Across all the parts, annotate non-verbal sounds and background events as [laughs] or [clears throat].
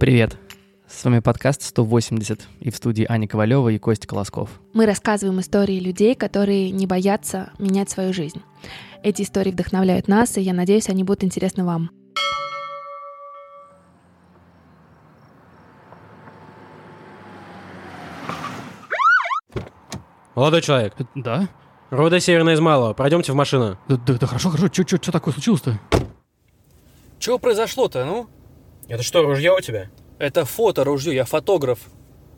Привет! С вами подкаст 180 и в студии Аня Ковалева и Костя Колосков. Мы рассказываем истории людей, которые не боятся менять свою жизнь. Эти истории вдохновляют нас, и я надеюсь, они будут интересны вам. Молодой человек, Да? Рода Северная из Малого, пройдемте в машину. Да, да, да хорошо, хорошо. Что такое случилось-то? Чего произошло-то, ну? Это что, ружье у тебя? Это фото ружье, я фотограф.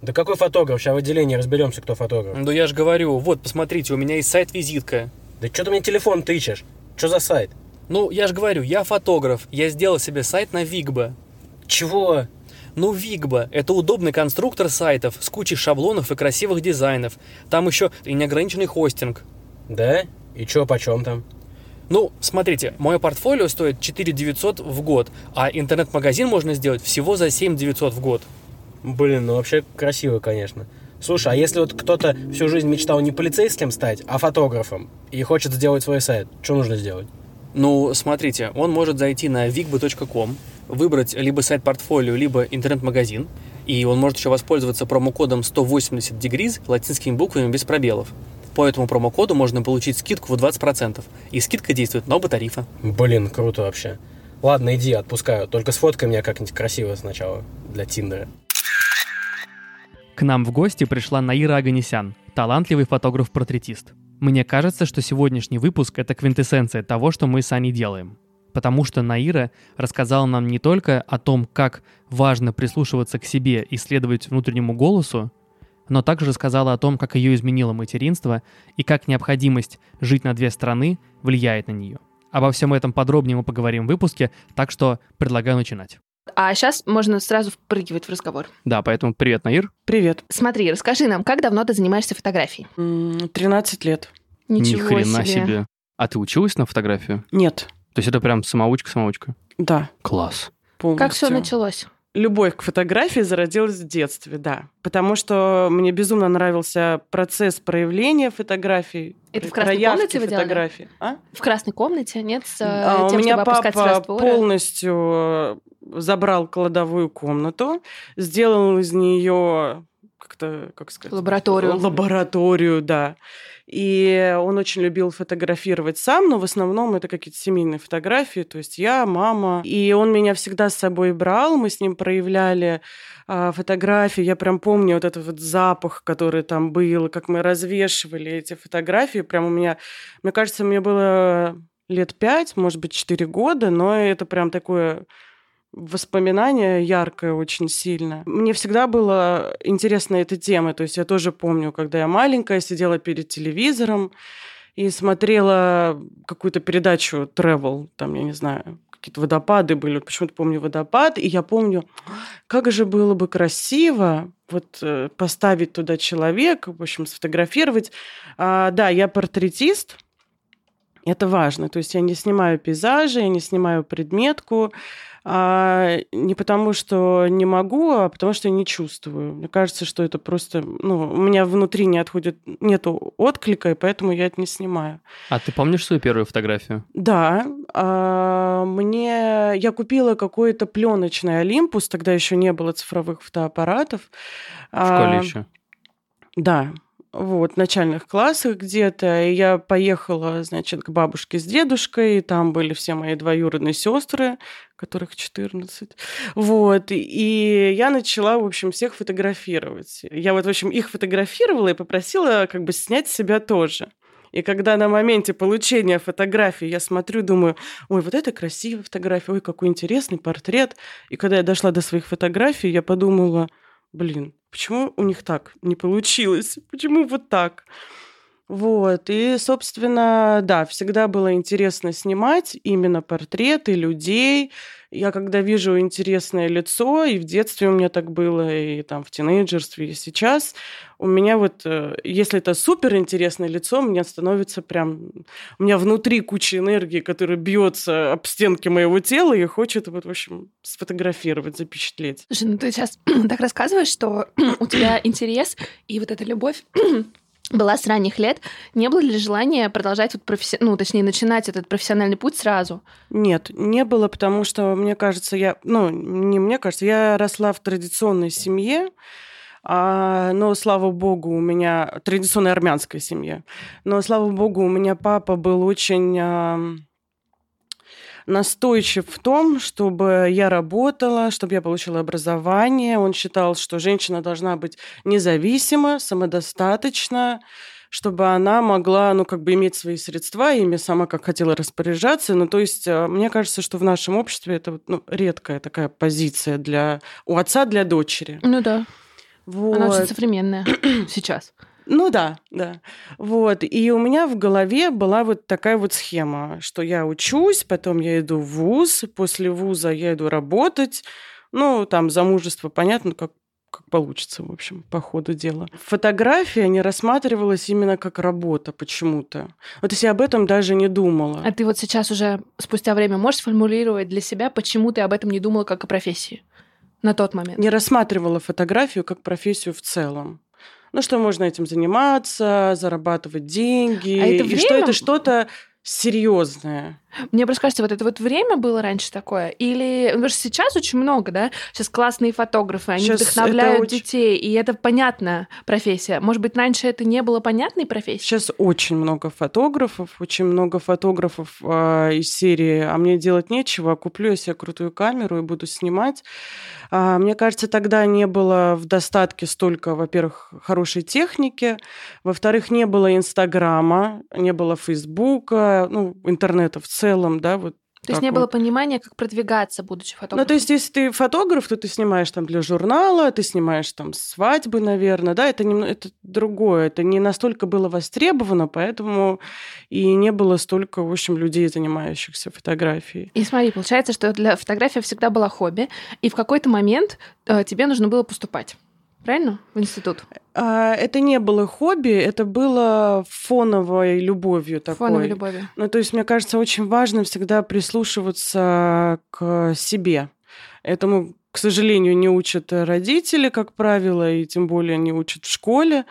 Да какой фотограф? Сейчас в отделении разберемся, кто фотограф. Ну я же говорю, вот, посмотрите, у меня есть сайт-визитка. Да что ты мне телефон тычешь? Что за сайт? Ну, я же говорю, я фотограф. Я сделал себе сайт на Вигба. Чего? Ну, Вигба – это удобный конструктор сайтов с кучей шаблонов и красивых дизайнов. Там еще и неограниченный хостинг. Да? И чё, почем там? Ну, смотрите, мое портфолио стоит 4 900 в год, а интернет-магазин можно сделать всего за 7 900 в год. Блин, ну вообще красиво, конечно. Слушай, а если вот кто-то всю жизнь мечтал не полицейским стать, а фотографом, и хочет сделать свой сайт, что нужно сделать? Ну, смотрите, он может зайти на vigba.com, выбрать либо сайт портфолио, либо интернет-магазин, и он может еще воспользоваться промокодом 180 degrees латинскими буквами без пробелов. По этому промокоду можно получить скидку в 20%, и скидка действует на оба тарифа. Блин, круто вообще. Ладно, иди, отпускаю. Только сфоткай меня как-нибудь красиво сначала для Тиндера. К нам в гости пришла Наира Аганесян, талантливый фотограф-портретист. Мне кажется, что сегодняшний выпуск — это квинтэссенция того, что мы с Аней делаем. Потому что Наира рассказала нам не только о том, как важно прислушиваться к себе и следовать внутреннему голосу, но также рассказала о том, как ее изменило материнство и как необходимость жить на две страны влияет на нее. Обо всем этом подробнее мы поговорим в выпуске, так что предлагаю начинать. А сейчас можно сразу впрыгивать в разговор. Да, поэтому привет, Наир. Привет. Смотри, расскажи нам, как давно ты занимаешься фотографией? М, 13 лет. Ничего Ни хрена себе. себе. А ты училась на фотографию? Нет. То есть это прям самоучка-самоучка? Да, Класс. полностью. Как все началось? Любовь к фотографии зародилась в детстве, да. Потому что мне безумно нравился процесс проявления фотографий. Это в про- красной комнате вы делали? фотографий. А? В красной комнате, нет? С э, А, тем, у меня папа полностью э, забрал кладовую комнату, сделал из нее как-то, как сказать, Лабораторию. Лабораторию, да. И он очень любил фотографировать сам, но в основном это какие-то семейные фотографии, то есть я, мама. И он меня всегда с собой брал, мы с ним проявляли а, фотографии. Я прям помню вот этот вот запах, который там был, как мы развешивали эти фотографии. Прям у меня, мне кажется, мне было лет пять, может быть, четыре года, но это прям такое воспоминание яркое очень сильно. Мне всегда было интересна эта тема. То есть я тоже помню, когда я маленькая сидела перед телевизором и смотрела какую-то передачу travel, там, я не знаю, какие-то водопады были. Почему-то помню водопад. И я помню, как же было бы красиво вот э, поставить туда человека, в общем, сфотографировать. А, да, я портретист, это важно. То есть я не снимаю пейзажи, я не снимаю предметку, а, не потому что не могу, а потому что не чувствую. Мне кажется, что это просто, ну, у меня внутри не отходит, нету отклика, и поэтому я это не снимаю. А ты помнишь свою первую фотографию? Да, а, мне я купила какой-то пленочный Олимпус, тогда еще не было цифровых фотоаппаратов. В школе А, еще. да, вот, начальных классах где-то. И я поехала, значит, к бабушке с дедушкой, и там были все мои двоюродные сестры, которых 14. Вот, и я начала, в общем, всех фотографировать. Я вот, в общем, их фотографировала и попросила как бы снять себя тоже. И когда на моменте получения фотографии я смотрю, думаю, ой, вот это красивая фотография, ой, какой интересный портрет. И когда я дошла до своих фотографий, я подумала, блин, почему у них так не получилось? Почему вот так? Вот, и, собственно, да, всегда было интересно снимать именно портреты людей. Я когда вижу интересное лицо, и в детстве у меня так было, и там в тинейджерстве, и сейчас, у меня вот, э, если это супер интересное лицо, мне становится прям... У меня внутри куча энергии, которая бьется об стенки моего тела и хочет, вот, в общем, сфотографировать, запечатлеть. Слушай, ну ты сейчас [clears throat] так рассказываешь, что [clears throat] у тебя интерес и вот эта любовь [clears throat] была с ранних лет. Не было ли желания продолжать, вот професси... ну, точнее, начинать этот профессиональный путь сразу? Нет, не было, потому что, мне кажется, я, ну, не мне кажется, я росла в традиционной семье, а, но, слава богу, у меня традиционная армянская семья. Но, слава богу, у меня папа был очень настойчив в том, чтобы я работала, чтобы я получила образование. Он считал, что женщина должна быть независима, самодостаточна, чтобы она могла, ну, как бы иметь свои средства, ими сама как хотела распоряжаться. Ну, то есть, а, мне кажется, что в нашем обществе это ну, редкая такая позиция для у отца для дочери. Ну да. Вот. Она очень современная сейчас. Ну да, да. Вот. И у меня в голове была вот такая вот схема, что я учусь, потом я иду в ВУЗ, после ВУЗа я иду работать. Ну, там замужество, понятно, как как получится, в общем, по ходу дела. Фотография не рассматривалась именно как работа почему-то. Вот если об этом даже не думала. А ты вот сейчас уже спустя время можешь сформулировать для себя, почему ты об этом не думала как о профессии на тот момент? Не рассматривала фотографию как профессию в целом. Ну, что можно этим заниматься, зарабатывать деньги, А это и что время? это что-то серьезное. Мне просто кажется, вот это вот время было раньше такое? Или... ну, Потому что сейчас очень много, да? Сейчас классные фотографы, они Щас вдохновляют очень- детей, и это понятная профессия. Может быть, раньше это не было понятной профессией? Сейчас очень много фотографов, очень много фотографов а, из серии «А мне делать нечего, куплю я себе крутую камеру и буду снимать». А, мне кажется, тогда не было в достатке столько, во-первых, хорошей техники, во-вторых, не было Инстаграма, не было Фейсбука, ну, интернета в целом, да, вот То есть не было вот. понимания, как продвигаться, будучи фотографом? Ну, то есть, если ты фотограф, то ты снимаешь там для журнала, ты снимаешь там свадьбы, наверное, да, это, немного, это другое, это не настолько было востребовано, поэтому и не было столько, в общем, людей, занимающихся фотографией. И смотри, получается, что для фотография всегда была хобби, и в какой-то момент э, тебе нужно было поступать. Правильно? В институт. А, это не было хобби, это было фоновой любовью такой. Фоновой любовью. Ну, то есть, мне кажется, очень важно всегда прислушиваться к себе. Этому, к сожалению, не учат родители, как правило, и тем более не учат в школе.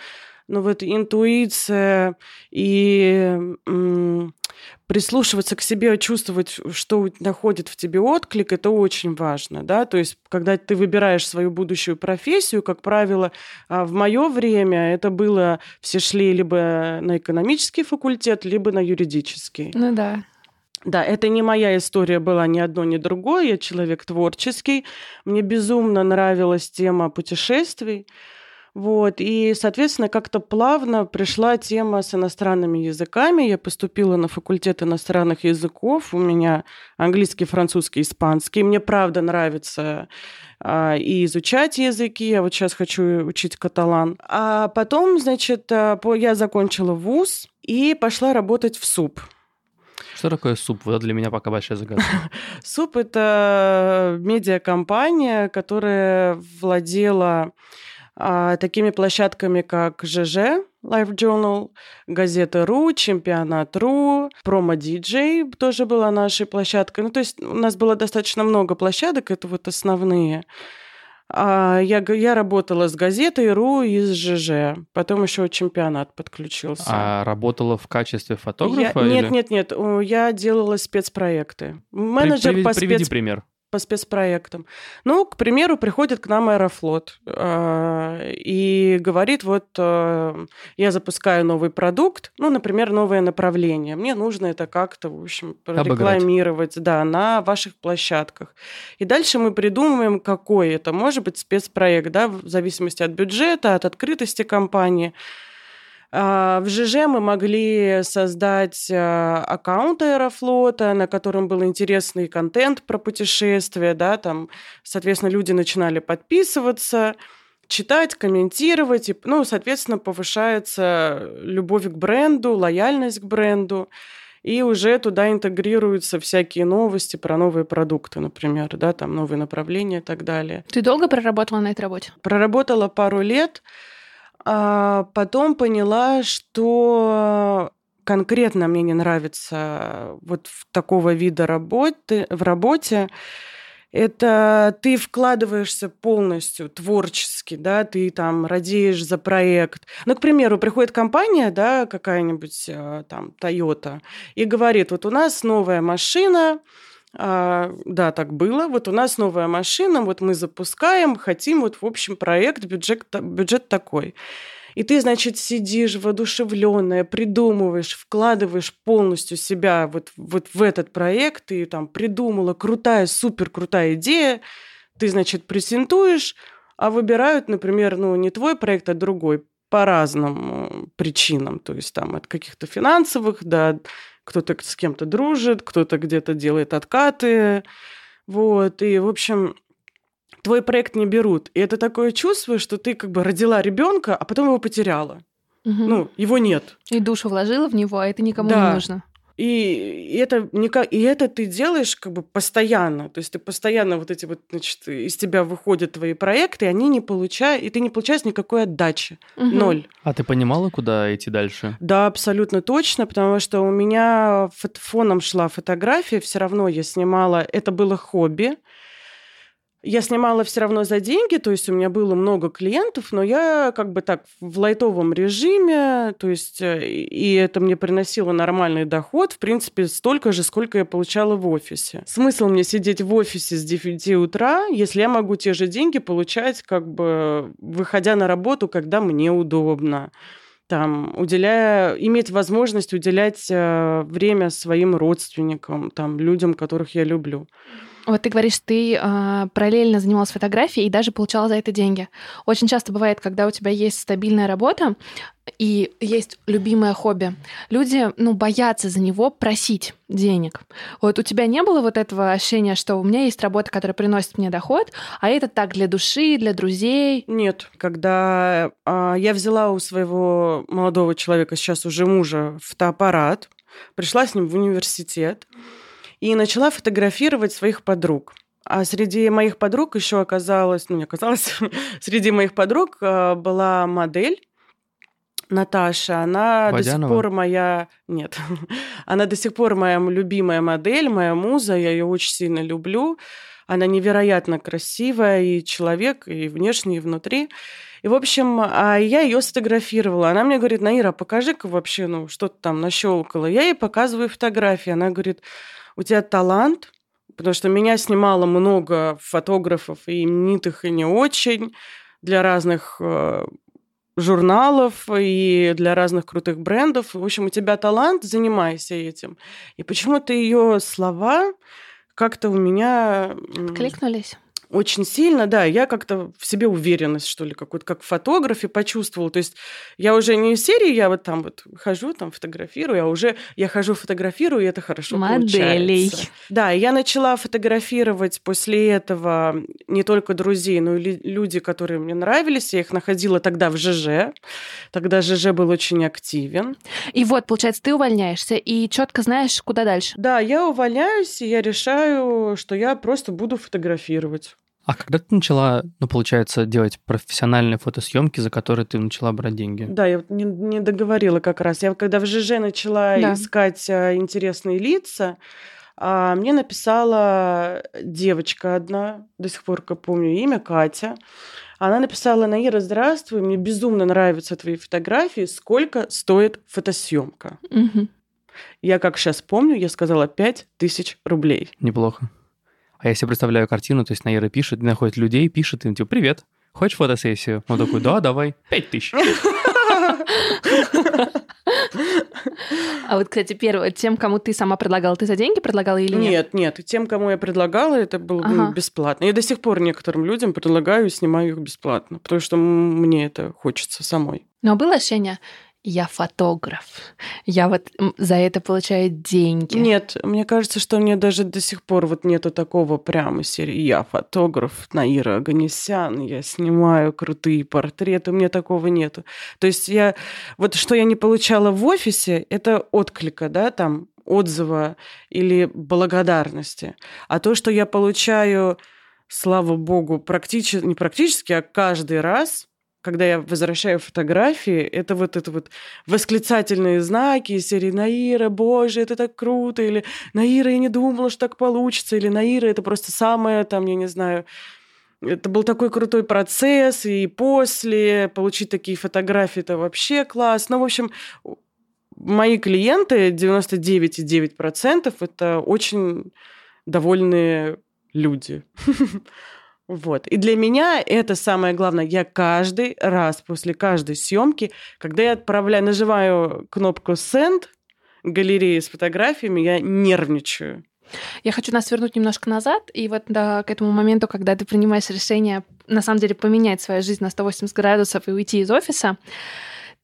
Но вот интуиция и м, прислушиваться к себе, чувствовать, что находит в тебе отклик, это очень важно, да, то есть когда ты выбираешь свою будущую профессию, как правило, а, в мое время это было, все шли либо на экономический факультет, либо на юридический. Ну да. Да, это не моя история была ни одно, ни другое. Я человек творческий. Мне безумно нравилась тема путешествий. Вот. И, соответственно, как-то плавно пришла тема с иностранными языками. Я поступила на факультет иностранных языков. У меня английский, французский, испанский. Мне правда нравится а, и изучать языки. Я вот сейчас хочу учить каталан. А потом, значит, а, по- я закончила вуз и пошла работать в СУП. Что такое суп? Вот это для меня пока большая загадка. [laughs] СУП – это медиакомпания, которая владела такими площадками, как ЖЖ, Life Journal, газета РУ, Чемпионат РУ, Промо Диджей тоже была нашей площадкой. Ну, то есть у нас было достаточно много площадок, это вот основные. А я, я работала с газетой РУ и с ЖЖ. Потом еще чемпионат подключился. А работала в качестве фотографа? Я- или- Нет, нет, нет. Я делала спецпроекты. Менеджер Приведи- по Приведи спец пример. По спецпроектам. Ну, к примеру, приходит к нам Аэрофлот э, и говорит, вот э, я запускаю новый продукт, ну, например, новое направление. Мне нужно это как-то, в общем, рекламировать, да, на ваших площадках. И дальше мы придумываем, какой это может быть спецпроект, да, в зависимости от бюджета, от открытости компании. А, В ЖЖ мы могли создать а, аккаунт Аэрофлота, на котором был интересный контент про путешествия, да, там, соответственно, люди начинали подписываться, читать, комментировать, и, ну, соответственно, повышается любовь к бренду, лояльность к бренду, и уже туда интегрируются всякие новости про новые продукты, например, да, там новые направления и так далее. Ты долго проработала на этой работе? Проработала пару лет, а потом поняла, что конкретно мне не нравится вот в такого вида работы, в работе. это ты вкладываешься полностью творчески, да, ты там радеешь за проект. Ну, к примеру, приходит компания, да, какая-нибудь э, там Toyota, и говорит, вот у нас новая машина, а, да, так было. Вот у нас новая машина, вот мы запускаем, хотим вот в общем проект, бюджет, бюджет такой. И ты, значит, сидишь воодушевленная, придумываешь, вкладываешь полностью себя вот, вот в этот проект, ты там придумала крутая, супер крутая идея, ты, значит, презентуешь, а выбирают, например, ну, не твой проект, а другой по разным причинам, то есть там от каких-то финансовых, да, кто-то с кем-то дружит, кто-то где-то делает откаты, вот, и, в общем, твой проект не берут. И это такое чувство, что ты как бы родила ребенка, а потом его потеряла. Угу. Ну, его нет. И душу вложила в него, а это никому да. не нужно. И, это никак, и это ты делаешь как бы постоянно. То есть ты постоянно вот эти вот, значит, из тебя выходят твои проекты, и они не получают, и ты не получаешь никакой отдачи. Угу. Ноль. А ты понимала, куда идти дальше? Да, абсолютно точно, потому что у меня фоном шла фотография, все равно я снимала, это было хобби. Я снимала все равно за деньги, то есть у меня было много клиентов, но я как бы так в лайтовом режиме, то есть э, и это мне приносило нормальный доход, в принципе, столько же, сколько я получала в офисе. Смысл мне сидеть в офисе с 9 утра, если я могу те же деньги получать, как бы выходя на работу, когда мне удобно там, уделяя, иметь возможность уделять э, время своим родственникам, там, людям, которых я люблю. Вот ты говоришь, ты э, параллельно занималась фотографией и даже получала за это деньги. Очень часто бывает, когда у тебя есть стабильная работа и есть любимое хобби, люди, ну, боятся за него просить денег. Вот у тебя не было вот этого ощущения, что у меня есть работа, которая приносит мне доход, а это так для души, для друзей? Нет. Когда э, я взяла у своего молодого человека, сейчас уже мужа, фотоаппарат, пришла с ним в университет, и начала фотографировать своих подруг. А среди моих подруг еще оказалось, ну не оказалось, [laughs] среди моих подруг а, была модель, Наташа, она Водянова? до сих пор моя... Нет, [laughs] она до сих пор моя любимая модель, моя муза, я ее очень сильно люблю. Она невероятно красивая и человек, и внешне, и внутри. И, в общем, а я ее сфотографировала. Она мне говорит, Наира, покажи-ка вообще, ну, что ты там нащелкала. Я ей показываю фотографии. Она говорит, у тебя талант, потому что меня снимало много фотографов и именитых, и не очень, для разных э, журналов и для разных крутых брендов. В общем, у тебя талант, занимайся этим. И почему-то ее слова как-то у меня... Кликнулись? Очень сильно, да, я как-то в себе уверенность, что ли, какую-то, как в фотографе почувствовала. То есть я уже не из серии, я вот там вот хожу, там фотографирую, а уже я хожу, фотографирую, и это хорошо Моделей. получается. Да, я начала фотографировать после этого не только друзей, но и люди, которые мне нравились. Я их находила тогда в ЖЖ. Тогда ЖЖ был очень активен. И вот, получается, ты увольняешься и четко знаешь, куда дальше. Да, я увольняюсь, и я решаю, что я просто буду фотографировать. А когда ты начала, ну, получается, делать профессиональные фотосъемки, за которые ты начала брать деньги? Да, я не, не договорила как раз. Я когда в ЖЖ начала да. искать а, интересные лица, а, мне написала девочка одна, до сих пор как помню имя, Катя. Она написала, Наира, здравствуй, мне безумно нравятся твои фотографии, сколько стоит фотосъемка? Угу. Я как сейчас помню, я сказала 5 тысяч рублей. Неплохо. А я себе представляю картину, то есть Наира пишет, находит людей, пишет им, типа, привет, хочешь фотосессию? Он такой, да, давай, [laughs] пять тысяч. А вот, кстати, первое, тем, кому ты сама предлагала, ты за деньги предлагала или нет? Нет, нет, тем, кому я предлагала, это было ага. бесплатно. Я до сих пор некоторым людям предлагаю и снимаю их бесплатно, потому что мне это хочется самой. Но было ощущение, я фотограф, я вот за это получаю деньги. Нет, мне кажется, что мне даже до сих пор вот нету такого прямо серии «я фотограф, Наира Аганесян, я снимаю крутые портреты», у меня такого нету. То есть я, вот что я не получала в офисе, это отклика, да, там, отзыва или благодарности. А то, что я получаю, слава богу, практически, не практически, а каждый раз – когда я возвращаю фотографии, это вот это вот восклицательные знаки из серии «Наира, боже, это так круто!» или «Наира, я не думала, что так получится!» или «Наира, это просто самое, там, я не знаю, это был такой крутой процесс, и после получить такие фотографии, это вообще класс. Ну, в общем, мои клиенты, 99,9%, это очень довольные люди. [laughs] Вот. И для меня это самое главное. Я каждый раз после каждой съемки, когда я отправляю, нажимаю кнопку Send галереи с фотографиями, я нервничаю. Я хочу нас вернуть немножко назад, и вот да, к этому моменту, когда ты принимаешь решение, на самом деле, поменять свою жизнь на 180 градусов и уйти из офиса,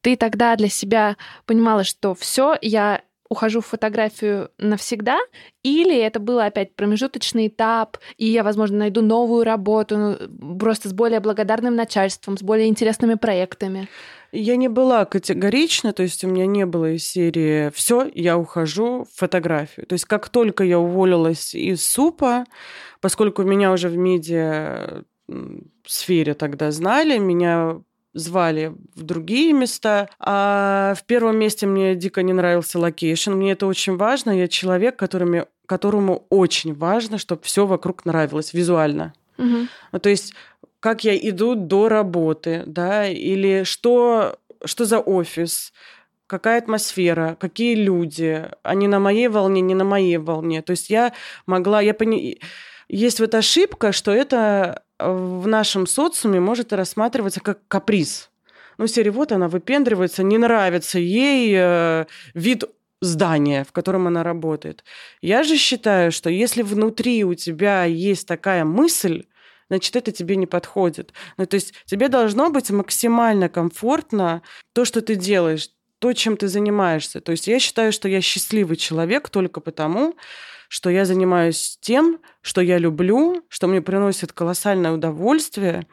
ты тогда для себя понимала, что все, я ухожу в фотографию навсегда, или это был опять промежуточный этап, и я, возможно, найду новую работу, ну, просто с более благодарным начальством, с более интересными проектами. Я не была категорична, то есть у меня не было из серии «все, я ухожу в фотографию». То есть как только я уволилась из СУПа, поскольку меня уже в медиа сфере тогда знали, меня звали в другие места. А в первом месте мне дико не нравился location. Мне это очень важно. Я человек, которыми, которому очень важно, чтобы все вокруг нравилось визуально. Угу. То есть как я иду до работы, да, или что, что за офис, какая атмосфера, какие люди, они на моей волне, не на моей волне. То есть я могла, я пони... есть вот ошибка, что это в нашем социуме может рассматриваться как каприз. Ну, серии вот она выпендривается, не нравится ей э, вид здания, в котором она работает. Я же считаю, что если внутри у тебя есть такая мысль, значит, это тебе не подходит. Ну, то есть тебе должно быть максимально комфортно то, что ты делаешь, то, чем ты занимаешься. То есть я считаю, что я счастливый человек только потому, что я занимаюсь тем, что я люблю, что мне приносит колоссальное удовольствие,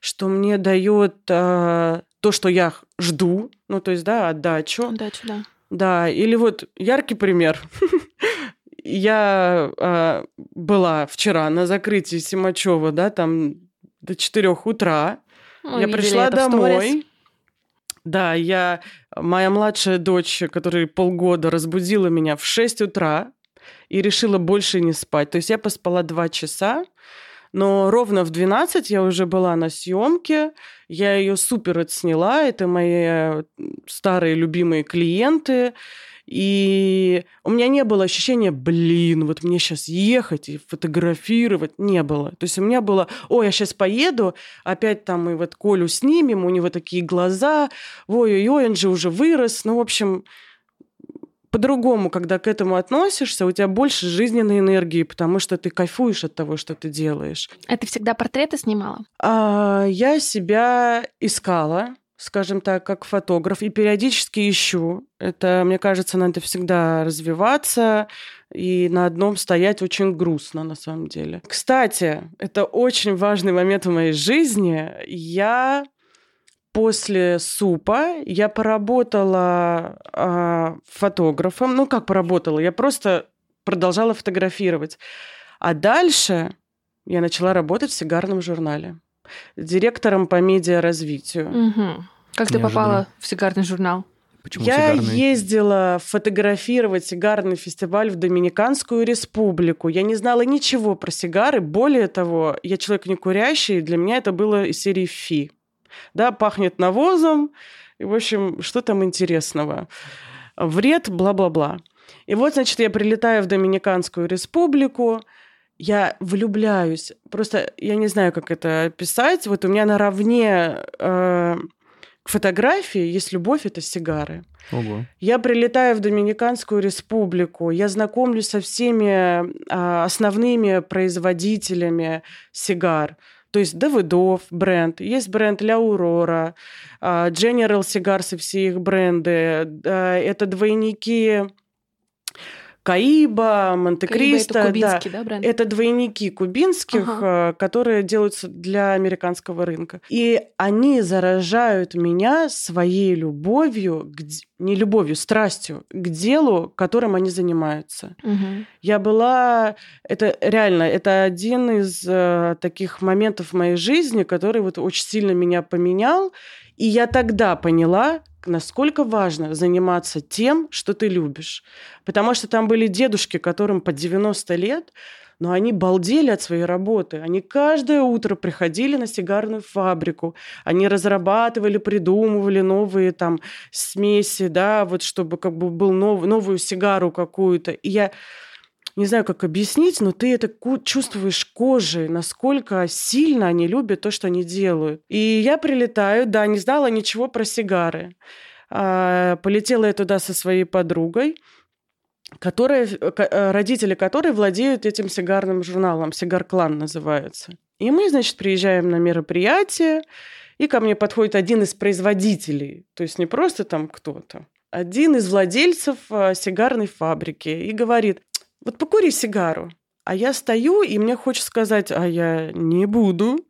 что мне дает э, то, что я жду, ну то есть да отдачу. Отдачу, да. Да, или вот яркий пример. [laughs] Я э, была вчера на закрытии Симачева, да, там до 4 утра. Мы я пришла домой. Да, я, моя младшая дочь, которая полгода раздбудила меня в 6 утра, и решила больше не спать. То есть я поспала два часа, но ровно в 12 я уже была на съемке, я ее супер отсняла, это мои старые любимые клиенты, и у меня не было ощущения, блин, вот мне сейчас ехать и фотографировать. Не было. То есть у меня было, о, я сейчас поеду, опять там мы вот Колю снимем, у него такие глаза, ой-ой-ой, он же уже вырос. Ну, в общем, по-другому, когда к этому относишься, у тебя больше жизненной энергии, потому что ты кайфуешь от того, что ты делаешь. А ты всегда портреты снимала? А, я себя искала, скажем так, как фотограф, и периодически ищу. Это, мне кажется, надо всегда развиваться, и на одном стоять очень грустно, на самом деле. Кстати, это очень важный момент в моей жизни. Я после супа я поработала э, фотографом. Ну, как поработала? Я просто продолжала фотографировать. А дальше я начала работать в сигарном журнале. Директором по медиаразвитию. Угу. Как Неожиданно. ты попала в сигарный журнал? Почему я сигарный? ездила фотографировать сигарный фестиваль в Доминиканскую республику. Я не знала ничего про сигары. Более того, я человек не курящий. Для меня это было из серии «Фи» да, пахнет навозом, и, в общем, что там интересного? Вред, бла-бла-бла. И вот, значит, я прилетаю в Доминиканскую республику, я влюбляюсь. Просто я не знаю, как это описать. Вот у меня наравне э, к фотографии есть любовь, это сигары. Ого. Я прилетаю в Доминиканскую республику, я знакомлюсь со всеми э, основными производителями сигар. То есть Давыдов бренд, есть бренд Ля Aurora, а, General Cigars и все их бренды. Это двойники Каиба, Монте-Кристо. это кубинский, да, бренд? Это двойники кубинских, Ага. э, которые делаются для американского рынка. И они заражают меня своей любовью, к не любовью, страстью к делу, которым они занимаются. Мгм. Я была, это реально, это один из э, таких моментов в моей жизни, который вот очень сильно меня поменял. И я тогда поняла, насколько важно заниматься тем, что ты любишь. Потому что там были дедушки, которым по 90 лет, но они балдели от своей работы. Они каждое утро приходили на сигарную фабрику. Они разрабатывали, придумывали новые там смеси, да, вот чтобы как бы был нов- новую сигару какую-то. И я не знаю, как объяснить, но ты это чувствуешь кожей, насколько сильно они любят то, что они делают. И я прилетаю, да, не знала ничего про сигары. А, полетела я туда со своей подругой, которая, э, родители которой владеют этим сигарным журналом, «Сигар Клан» называется. И мы, значит, приезжаем на мероприятие, и ко мне подходит один из производителей, то есть не просто там кто-то, один из владельцев э, сигарной фабрики и говорит, вот покури сигару. А я стою, и мне хочется сказать, а я не буду.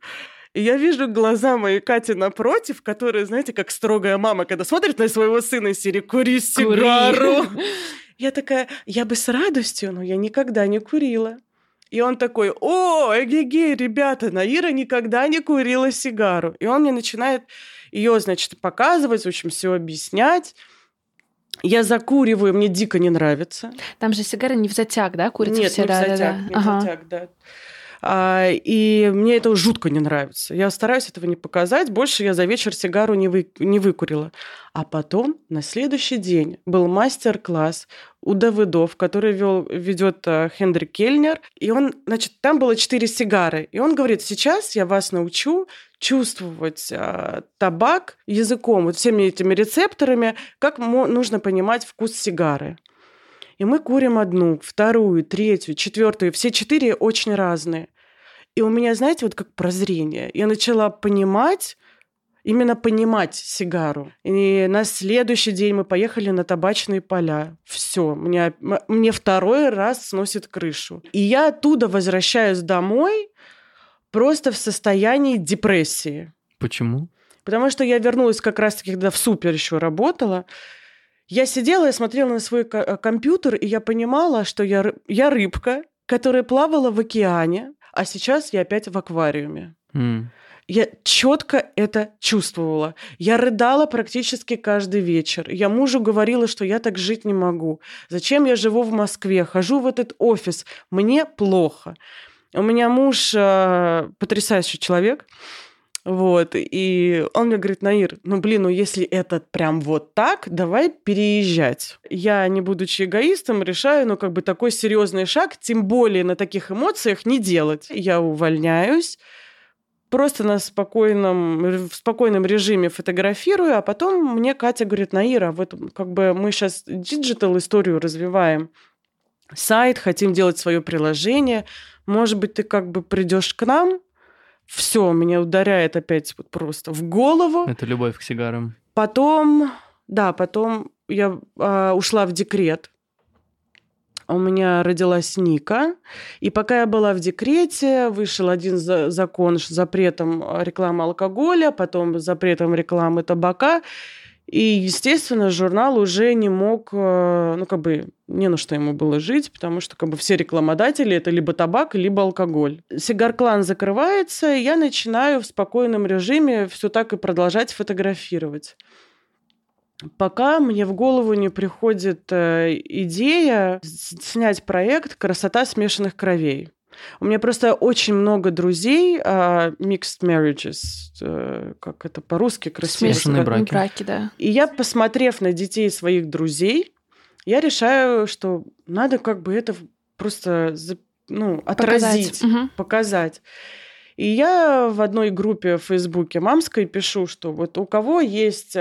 И я вижу глаза моей Кати напротив, которая, знаете, как строгая мама, когда смотрит на своего сына из серии «Кури сигару». [laughs] Я такая, я бы с радостью, но я никогда не курила. И он такой, о, эгегей, ребята, Наира никогда не курила сигару. И он мне начинает ее, значит, показывать, в общем, все объяснять. Я закуриваю, мне дико не нравится. Там же сигары не в затяг, да, курица Нет, все, не в да, да, затяг, да. не в Ага. затяг, да. А, и мне это жутко не нравится. Я стараюсь этого не показать. Больше я за вечер сигару не, вы, не выкурила. А потом на следующий день был мастер-класс у Давыдов, который вел, ведет э, Хендрик Кельнер. И он, значит, там было четыре сигары. И он говорит, сейчас я вас научу чувствовать э, табак языком, вот всеми этими рецепторами, как нужно понимать вкус сигары. И мы курим одну, вторую, третью, четвертую. Все четыре очень разные. И у меня, знаете, вот как прозрение. Я начала понимать, именно понимать сигару. И на следующий день мы поехали на табачные поля. Все, мне, мне второй раз сносит крышу. И я оттуда возвращаюсь домой просто в состоянии депрессии. Почему? Потому что я вернулась как раз-таки, когда в супер еще работала. Я сидела и смотрела на свой э, компьютер, и я понимала, что я, я рыбка, которая плавала в океане, а сейчас я опять в аквариуме. М. Я четко это чувствовала. Я рыдала практически каждый вечер. Я мужу говорила, что я так жить не могу. Зачем я живу в Москве? Хожу в этот офис. Мне плохо. У меня муж э, потрясающий человек. Вот, и он мне говорит, Наир, ну блин, ну если это прям вот так, давай переезжать. Я, не будучи эгоистом, решаю, ну как бы такой серьезный шаг, тем более на таких эмоциях не делать. Я увольняюсь, просто на спокойном, в спокойном режиме фотографирую, а потом мне Катя говорит, Наира, вот как бы мы сейчас digital историю развиваем, сайт, хотим делать свое приложение, может быть, ты как бы придешь к нам, все, меня ударяет опять вот просто в голову. Это любовь к сигарам. Потом, да, потом я а, ушла в декрет. У меня родилась Ника. И пока я была в декрете, вышел один за- закон с запретом рекламы алкоголя, потом запретом рекламы табака. И, естественно, журнал уже не мог, э, ну, как бы, не на что ему было жить, потому что, как бы, все рекламодатели – это либо табак, либо алкоголь. Сигар-клан закрывается, и я начинаю в спокойном режиме все так и продолжать фотографировать. Пока мне в голову не приходит э, идея снять проект «Красота смешанных кровей». У меня просто очень много друзей а, mixed marriages, э, как это по-русски красиво Смешанные браки. браки, да. И я, посмотрев на детей своих друзей, я решаю, что надо как бы это просто ну, отразить, Показать. Мгм. показать. И я в одной группе в Фейсбуке мамской пишу, что вот у кого есть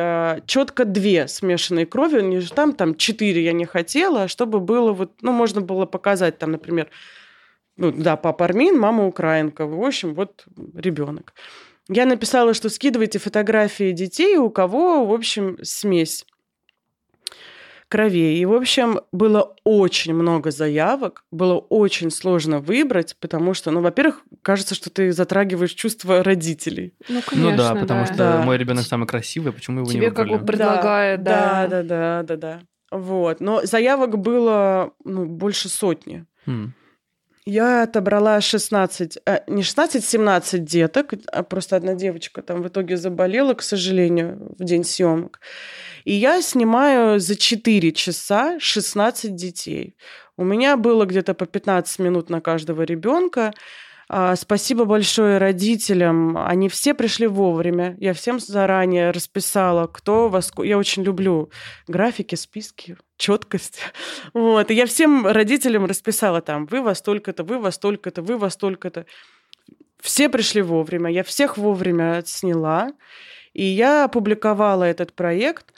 четко две смешанные крови, не ж там, там четыре я не хотела, а чтобы было вот, ну, можно было показать там, например, ну, да, папа армин, мама украинка, в общем, вот ребенок. Я написала, что скидывайте фотографии детей, у кого, в общем, смесь. кровей. И, в общем, было очень много заявок, было очень сложно выбрать, потому что, ну, во-первых, кажется, что ты затрагиваешь чувства родителей. Ну, конечно, ну да, потому что Да. мой ребенок самый красивый, почему его Тебе не как выбрали? бы предлагают, да. Да, да, да, да, да. Вот. Но заявок было ну, больше сотни. М. Я отобрала 16, э, не 16, 17 деток, а просто одна девочка там в итоге заболела, к сожалению, в день съемок. И я снимаю за 4 часа 16 детей. У меня было где-то по 15 минут на каждого ребенка. А, Спасибо большое родителям. Они все пришли вовремя. Я всем заранее расписала, кто ско- Я очень люблю графики, списки, четкость. [laughs] Вот. И я всем родителям расписала там, вы во столько-то, вы во столько-то, вы во столько-то. Все пришли вовремя. Я всех вовремя сняла. И я опубликовала этот проект,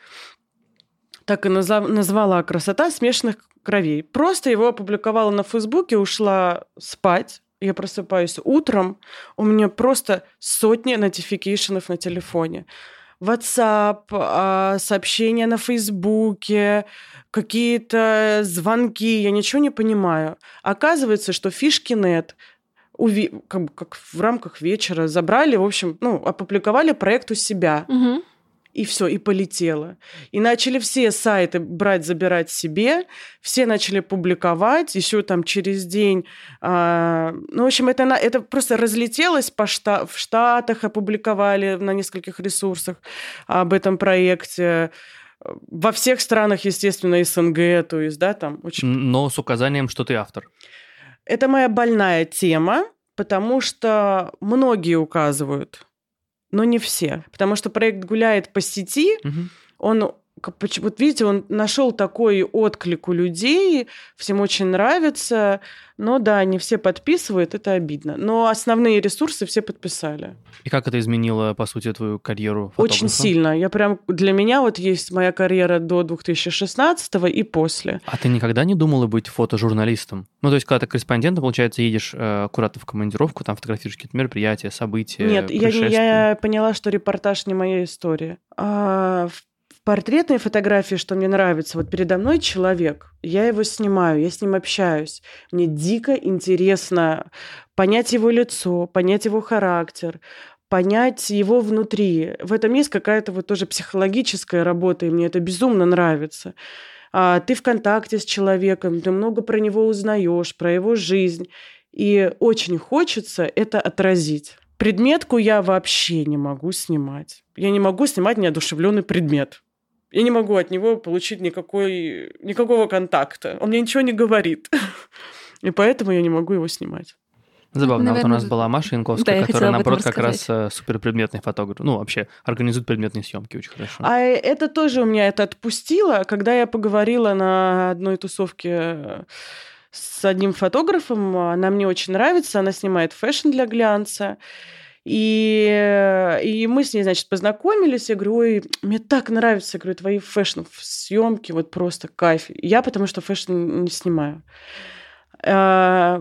так и назвала «Красота смешанных кровей». Просто его опубликовала на Фейсбуке, ушла спать. Я просыпаюсь утром, у меня просто сотни нотификейшенов на телефоне. WhatsApp, а, сообщения на Фейсбуке, какие-то звонки, я ничего не понимаю. Оказывается, что фишки нет уви- как, как в рамках вечера забрали, в общем, ну, опубликовали проект у себя. Мгм. И все, и полетело. И начали все сайты брать, забирать себе, все начали публиковать, еще там через день. а, ну, в общем, это, это просто разлетелось по шта- в Штатах, опубликовали на нескольких ресурсах об этом проекте. Во всех странах, естественно, СНГ, то есть, да, там очень Но с указанием, что ты автор. это моя больная тема, потому что многие указывают, но не все. Потому что проект гуляет по сети, Мгм. он, вот видите, он нашел такой отклик у людей, всем очень нравится, но да, не все подписывают, это обидно. Но основные ресурсы все подписали. И как это изменило, по сути, твою карьеру Очень фотографа? сильно. Я прям для меня вот есть моя карьера до 2016 и после. А ты никогда не думала быть фотожурналистом? Ну, то есть, когда ты корреспондентом, получается, едешь э, аккуратно в командировку, там фотографируешь какие-то мероприятия, события, Нет, я, я поняла, что репортаж не моя история. А в в портретной фотографии, что мне нравится, вот передо мной человек, я его снимаю, я с ним общаюсь. Мне дико интересно понять его лицо, понять его характер, понять его внутри. В этом есть какая-то вот тоже психологическая работа, и мне это безумно нравится. А, ты в контакте с человеком, ты много про него узнаешь, про его жизнь. И очень хочется это отразить. Предметку я вообще не могу снимать. Я не могу снимать неодушевленный предмет. Я не могу от него получить никакой, никакого контакта. Он мне ничего не говорит. [laughs] И поэтому я не могу его снимать. Забавно. вот у Наверное, нас была Маша да, Янковская, хотела которая, наоборот, как раз э, суперпредметный фотограф. Ну, вообще, организует предметные съемки очень хорошо. А это тоже у меня это отпустило, когда я поговорила на одной тусовке э, с одним фотографом. Она мне очень нравится, она снимает fashion для глянца. И, и мы с ней, значит, познакомились. Я говорю, ой, мне так нравятся, я говорю, твои fashion съемки, вот просто кайф. Я потому что fashion не снимаю. А,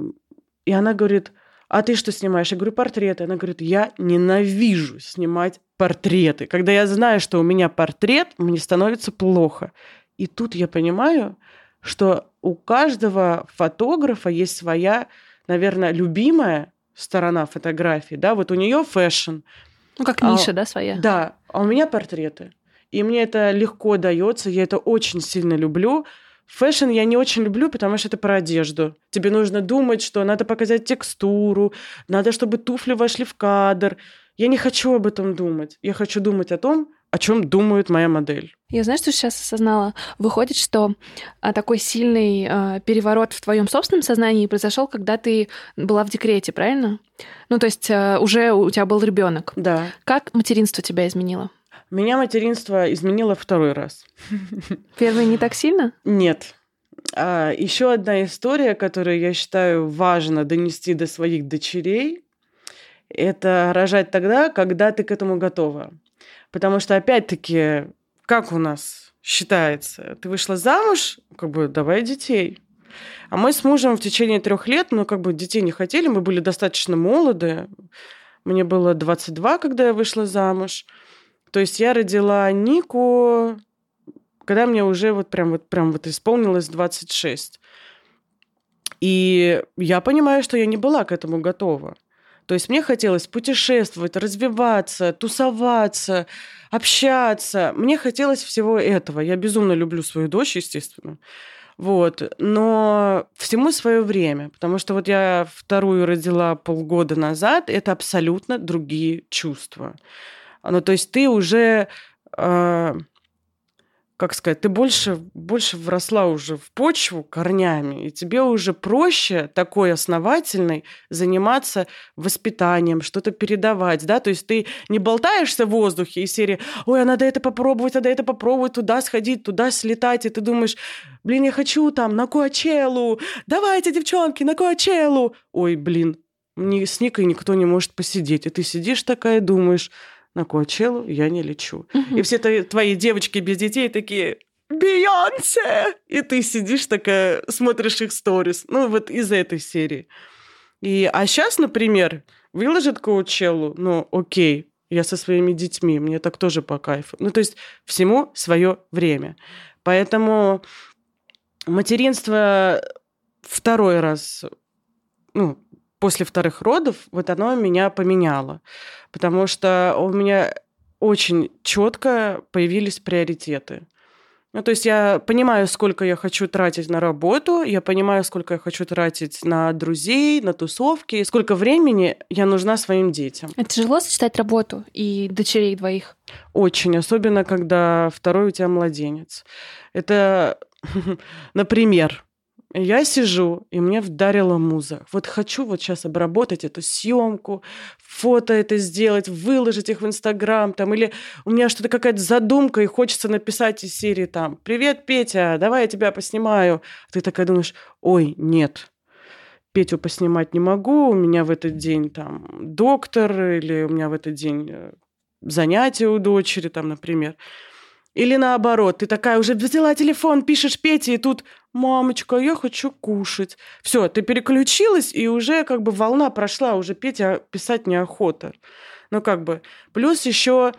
И она говорит, а ты что снимаешь? Я говорю, портреты. Она говорит, я ненавижу снимать портреты. Когда я знаю, что у меня портрет, мне становится плохо. И тут я понимаю, что у каждого фотографа есть своя, наверное, любимая сторона фотографии. Да, вот у нее fashion, Ну, как А, ниша, да, своя? да, а у меня портреты. И мне это легко дается, я это очень сильно люблю. Fashion я не очень люблю, потому что это про одежду. Тебе нужно думать, что надо показать текстуру, надо, чтобы туфли вошли в кадр. Я не хочу об этом думать. Я хочу думать о том, о чем думает моя модель. Я знаешь, что сейчас осознала? Выходит, что а, такой сильный а, переворот в твоем собственном сознании произошел, когда ты была в декрете, правильно? Ну, то есть а, уже у тебя был ребенок. Да. Как материнство тебя изменило? Меня материнство изменило второй раз. Первый не так сильно? Нет. А, еще одна история, которую я считаю важно донести до своих дочерей, это рожать тогда, когда ты к этому готова. Потому что, опять-таки, как у нас считается, ты вышла замуж, как бы давай детей. А мы с мужем в течение трех лет, ну, как бы детей не хотели, мы были достаточно молоды. Мне было 22, когда я вышла замуж. То есть я родила Нику когда мне уже вот прям вот, прям вот исполнилось 26. И я понимаю, что я не была к этому готова. То есть мне хотелось путешествовать, развиваться, тусоваться, общаться. Мне хотелось всего этого. Я безумно люблю свою дочь, естественно. Вот. Но всему свое время. Потому что вот я вторую родила полгода назад. Это абсолютно другие чувства. Ну, то есть ты уже... Э, как сказать, ты больше, больше вросла уже в почву корнями, и тебе уже проще такой основательной заниматься воспитанием, что-то передавать, да, то есть ты не болтаешься в воздухе из серии, ой, а надо это попробовать, надо это попробовать, туда сходить, туда слетать, и ты думаешь, блин, я хочу там на Коачелу, давайте, девчонки, на Коачелу. Ой, блин, ни, с Никой никто не может посидеть, и ты сидишь такая, думаешь, на Коачеллу я не лечу. Угу. И все твои девочки без детей такие, Бейонсе! И ты сидишь такая, смотришь их сторис. Ну, вот из этой серии. И, а сейчас, например, выложит Коучеллу, ну, окей, я со своими детьми, мне так тоже по кайфу. Ну, то есть всему свое время. Поэтому материнство второй раз, ну, после вторых родов, вот оно меня поменяло. Потому что у меня очень четко появились приоритеты. Ну, то есть я понимаю, сколько я хочу тратить на работу, я понимаю, сколько я хочу тратить на друзей, на тусовки, сколько времени я нужна своим детям. Это тяжело сочетать работу и дочерей двоих? Очень, особенно когда второй у тебя младенец. Это, [laughs] например, я сижу, и мне вдарила муза. Вот хочу вот сейчас обработать эту съемку, фото это сделать, выложить их в Инстаграм, там, или у меня что-то какая-то задумка, и хочется написать из серии там «Привет, Петя, давай я тебя поснимаю». Ты такая думаешь «Ой, нет, Петю поснимать не могу, у меня в этот день там доктор, или у меня в этот день э, занятия у дочери, там, например». Или наоборот, ты такая уже взяла телефон, пишешь Пете, и тут «Мамочка, я хочу кушать». Все, ты переключилась, и уже как бы волна прошла, уже Петя писать неохота. Ну как бы. Плюс еще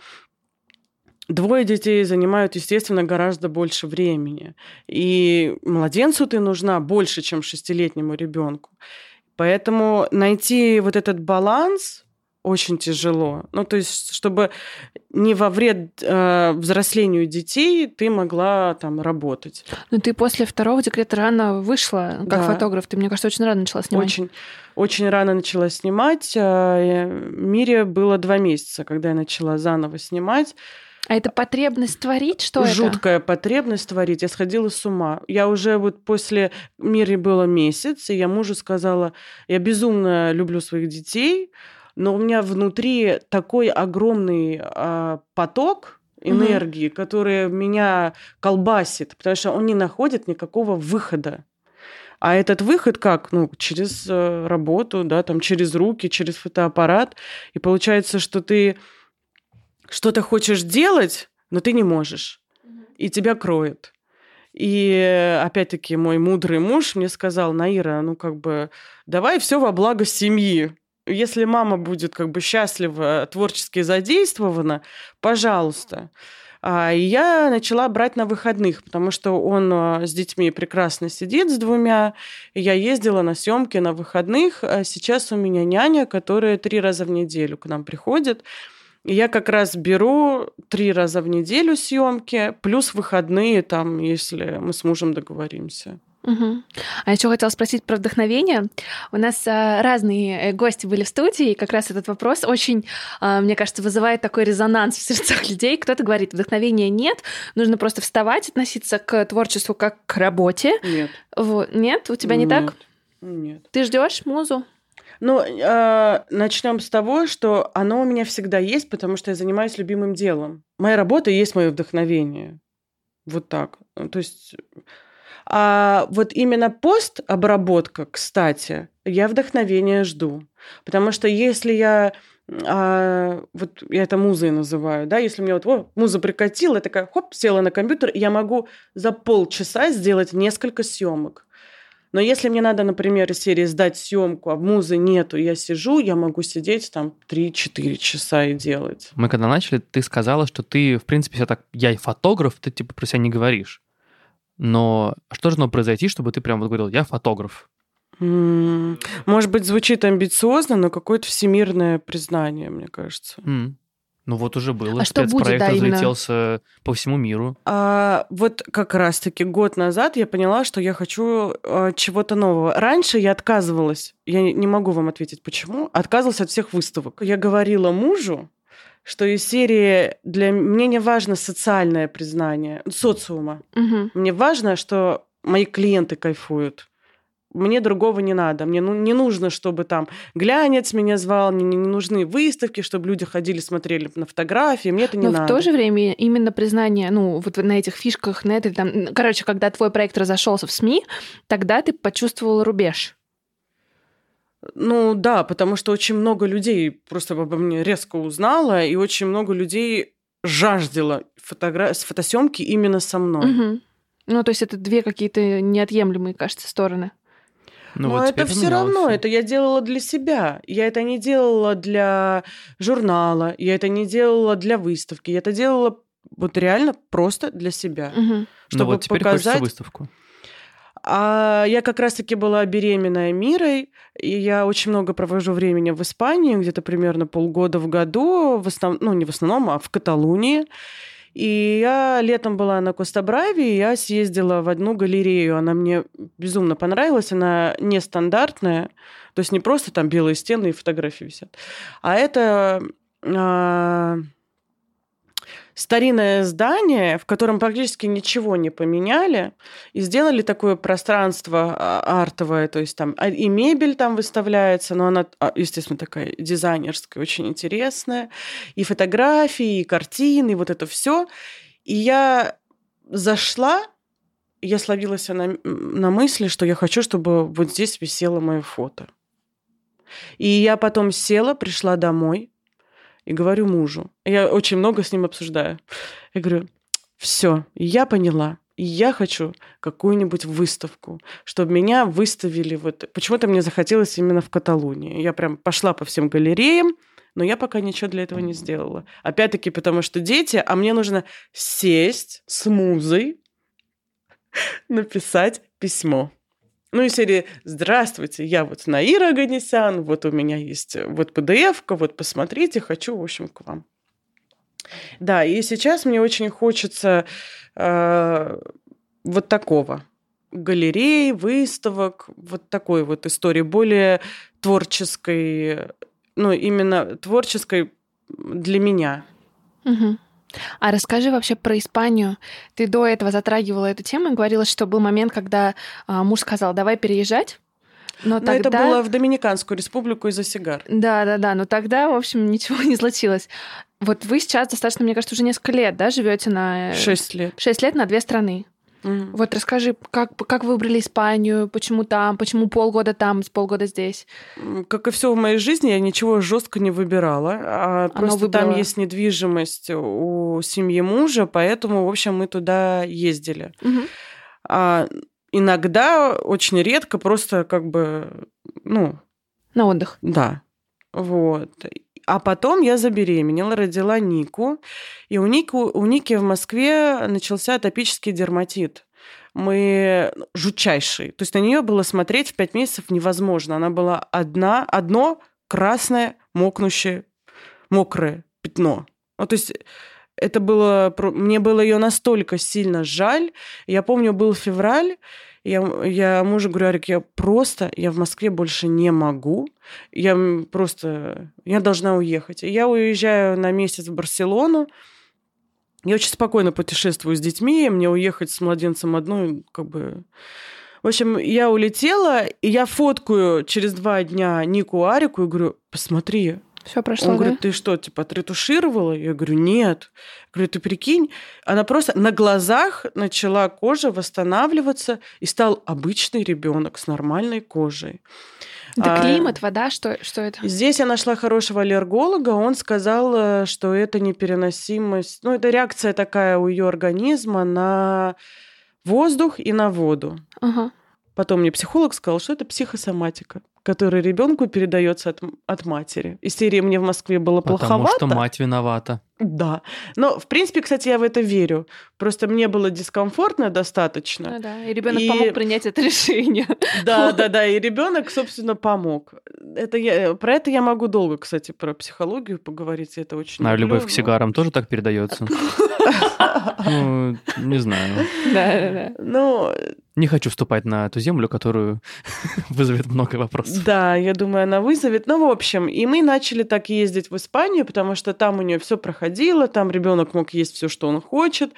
Двое детей занимают, естественно, гораздо больше времени. И младенцу ты нужна больше, чем шестилетнему ребенку. Поэтому найти вот этот баланс очень тяжело. Ну, то есть, чтобы не во вред э, взрослению детей ты могла там работать. Ну, ты после второго декрета рано вышла как да. фотограф. Ты, мне кажется, очень рано начала снимать. Очень, очень рано начала снимать. Э, Мире было два месяца, когда я начала заново снимать. А это потребность творить? Что Жуткая это? Жуткая потребность творить. Я сходила с ума. Я уже вот после Мире было месяц, и я мужу сказала, я безумно люблю своих детей, но у меня внутри такой огромный э, поток энергии, угу. который меня колбасит, потому что он не находит никакого выхода. А этот выход как? Ну, через э, работу, да, там, через руки, через фотоаппарат. И получается, что ты что-то хочешь делать, но ты не можешь. И тебя кроет. И опять-таки мой мудрый муж мне сказал, Наира, ну как бы давай все во благо семьи если мама будет как бы счастлива, творчески задействована, пожалуйста. А, и я начала брать на выходных, потому что он а, с детьми прекрасно сидит, с двумя. Я ездила на съемки на выходных. А сейчас у меня няня, которая три раза в неделю к нам приходит. И я как раз беру три раза в неделю съемки, плюс выходные, там, если мы с мужем договоримся. Угу. А еще хотела спросить про вдохновение. У нас а, разные э, гости были в студии, и как раз этот вопрос очень, а, мне кажется, вызывает такой резонанс в сердцах [laughs] людей. Кто-то говорит, вдохновения нет, нужно просто вставать, относиться к творчеству как к работе. Нет. Вот. Нет? У тебя не нет. так? Нет. Ты ждешь музу? Ну, э, начнем с того, что оно у меня всегда есть, потому что я занимаюсь любимым делом. Моя работа есть мое вдохновение. Вот так. То есть а вот именно постобработка, кстати, я вдохновения жду. Потому что если я а, вот я это музой называю, да, если мне вот о, муза прикатила, такая, хоп, села на компьютер, и я могу за полчаса сделать несколько съемок. Но если мне надо, например, из серии сдать съемку, а музы нету, я сижу, я могу сидеть там 3-4 часа и делать. Мы когда начали, ты сказала, что ты, в принципе, себя так, я фотограф, ты типа про себя не говоришь. Но что должно произойти, чтобы ты прям вот говорил, я фотограф? Может быть, звучит амбициозно, но какое-то всемирное признание, мне кажется. М. Ну вот уже было. А что будет, Спецпроект да, именно? разлетелся по всему миру. А вот как раз-таки год назад я поняла, что я хочу э, чего-то нового. Раньше я отказывалась, я не- не могу вам ответить почему, отказывалась от всех выставок. Я говорила мужу, что из серии для мне не важно социальное признание социума. Мгм. Мне важно, что мои клиенты кайфуют. Мне другого не надо. Мне ну, не нужно, чтобы там глянец меня звал, мне не нужны выставки, чтобы люди ходили, смотрели на фотографии. Мне это не Но надо. в то же время именно признание, ну, вот на этих фишках, на этой там... Короче, когда твой проект разошелся в СМИ, тогда ты почувствовал рубеж. Ну да, потому что очень много людей просто обо мне резко узнало, и очень много людей жаждело фотогра... с фотосъемки именно со мной. Мгм. Ну, то есть это две какие-то неотъемлемые, кажется, стороны. Ну, Но вот это все равно, это я делала для себя. Я это не делала для журнала, я это не делала для выставки, я это делала вот реально просто для себя. Ну чтобы вот теперь хочется показать- выставку. А я как раз-таки была беременная Мирой, и я очень много провожу времени в Испании, где-то примерно полгода в году, в основном, ну не в основном, а в Каталунии. И я летом была на Коста-Браве, и я съездила в одну галерею. Она мне безумно понравилась, она нестандартная, то есть не просто там белые стены и фотографии висят, а это а, старинное здание, в котором практически ничего не поменяли, и сделали такое пространство а, артовое, то есть там а, и мебель там выставляется, но она, а, естественно, такая дизайнерская, очень интересная, и фотографии, и картины, и вот это все. И я зашла, я словила себя на, на мысли, что я хочу, чтобы вот здесь висело мое фото. И я потом села, пришла домой и говорю мужу. Я очень много с ним обсуждаю. Я говорю, все, я поняла. И я хочу какую-нибудь выставку, чтобы меня выставили. Вот почему-то мне захотелось именно в Каталонии. Я прям пошла по всем галереям, но я пока ничего для этого не сделала. Опять-таки, потому что дети, а мне нужно сесть с музой, [laughs] написать письмо. Ну, из серии «Здравствуйте, я вот Наира Аганесян, вот у меня есть вот PDF-ка, вот посмотрите, хочу, в общем, к вам». Да, и сейчас мне очень хочется э, вот такого. Галерей, выставок, вот такой вот истории, более творческой, ну, именно творческой для меня. Мгм. А расскажи вообще про Испанию. Ты до этого затрагивала эту тему и говорила, что был момент, когда а, муж сказал, давай переезжать. Но, Но тогда... это было в Доминиканскую республику из-за сигар. Да, да, да. Но тогда, в общем, [laughs] ничего не случилось. Вот вы сейчас достаточно, мне кажется, уже несколько лет, да, живете на... Шесть лет. Шесть лет на две страны. Вот расскажи, как, как вы выбрали Испанию, почему там, почему полгода там, полгода здесь? Как и все в моей жизни, я ничего жестко не выбирала. А просто там выбрало. есть недвижимость у семьи мужа, поэтому, в общем, мы туда ездили. Мгм. А иногда, очень редко, просто как бы, ну, На отдых. да. Вот. А потом я забеременела, родила Нику. И у, Нику, у Ники в Москве начался атопический дерматит. Мы жутчайший. То есть на нее было смотреть в пять месяцев невозможно. Она была одна, одно красное, мокнущее, мокрое пятно. Ну, то есть это было... Мне было ее настолько сильно жаль. Я помню, был февраль, я, я мужу говорю, Арик, я просто, я в Москве больше не могу. Я просто, я должна уехать. Я уезжаю на месяц в Барселону. Я очень спокойно путешествую с детьми. Мне уехать с младенцем одной, как бы... В общем, я улетела, и я фоткаю через два дня Нику Арику и говорю, посмотри, Все прошло, он да? говорит, ты что, типа, отретушировала? Я говорю, нет. Я говорю, ты прикинь, она просто на глазах начала кожа восстанавливаться, и стал обычный ребенок с нормальной кожей. Это А, климат, вода, что, что это? Здесь я нашла хорошего аллерголога, он сказал, э, что это непереносимость, ну, это реакция такая у ее организма на воздух и на воду. Ага. Потом мне психолог сказал, что это психосоматика, которая ребенку передается от, от матери. Из серии мне в Москве было Потому плоховато. что мать виновата. Да. Но, в принципе, кстати, я в это верю. Просто мне было дискомфортно достаточно. Ну да, и ребенок И- помог принять это решение. Да, [laughs] да, да. И ребенок, собственно, помог. Это я, про это я могу долго, кстати, про психологию поговорить. Это очень А люблю, любовь к сигарам тоже так передается? [laughs] Ну, не знаю. Да, да, да. Ну, Не хочу вступать на эту землю, которую [laughs] вызовет много вопросов. Да, я думаю, она вызовет. Ну, в общем, и мы начали так ездить в Испанию, потому что там у нее все проходило, там ребенок мог есть все, что он хочет.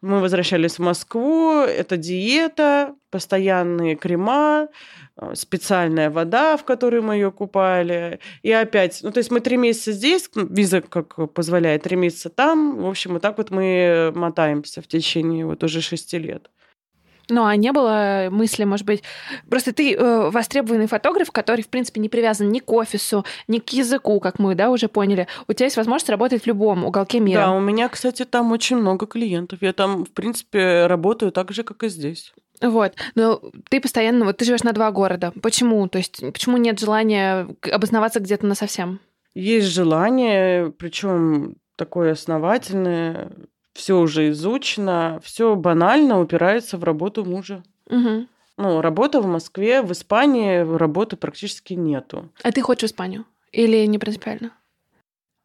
Мы возвращались в Москву, это диета, постоянные крема, э, специальная вода, в которой мы ее купали. И опять, ну, то есть мы три месяца здесь, ну, виза как позволяет, три месяца там. В общем, вот так вот мы мотаемся в течение вот уже шести лет. Ну, а не было мысли, может быть... Просто ты э, востребованный фотограф, который, в принципе, не привязан ни к офису, ни к языку, как мы, да, уже поняли. У тебя есть возможность работать в любом уголке мира. Да, у меня, кстати, там очень много клиентов. Я там, в принципе, работаю так же, как и здесь. Вот. Но ты постоянно... Вот ты живешь на два города. Почему? То есть почему нет желания обосноваться где-то на совсем? Есть желание, причем такое основательное, все уже изучено, все банально упирается в работу мужа. Мгм. Ну, работа в Москве, в Испании работы практически нету. А ты хочешь Испанию? Или не принципиально?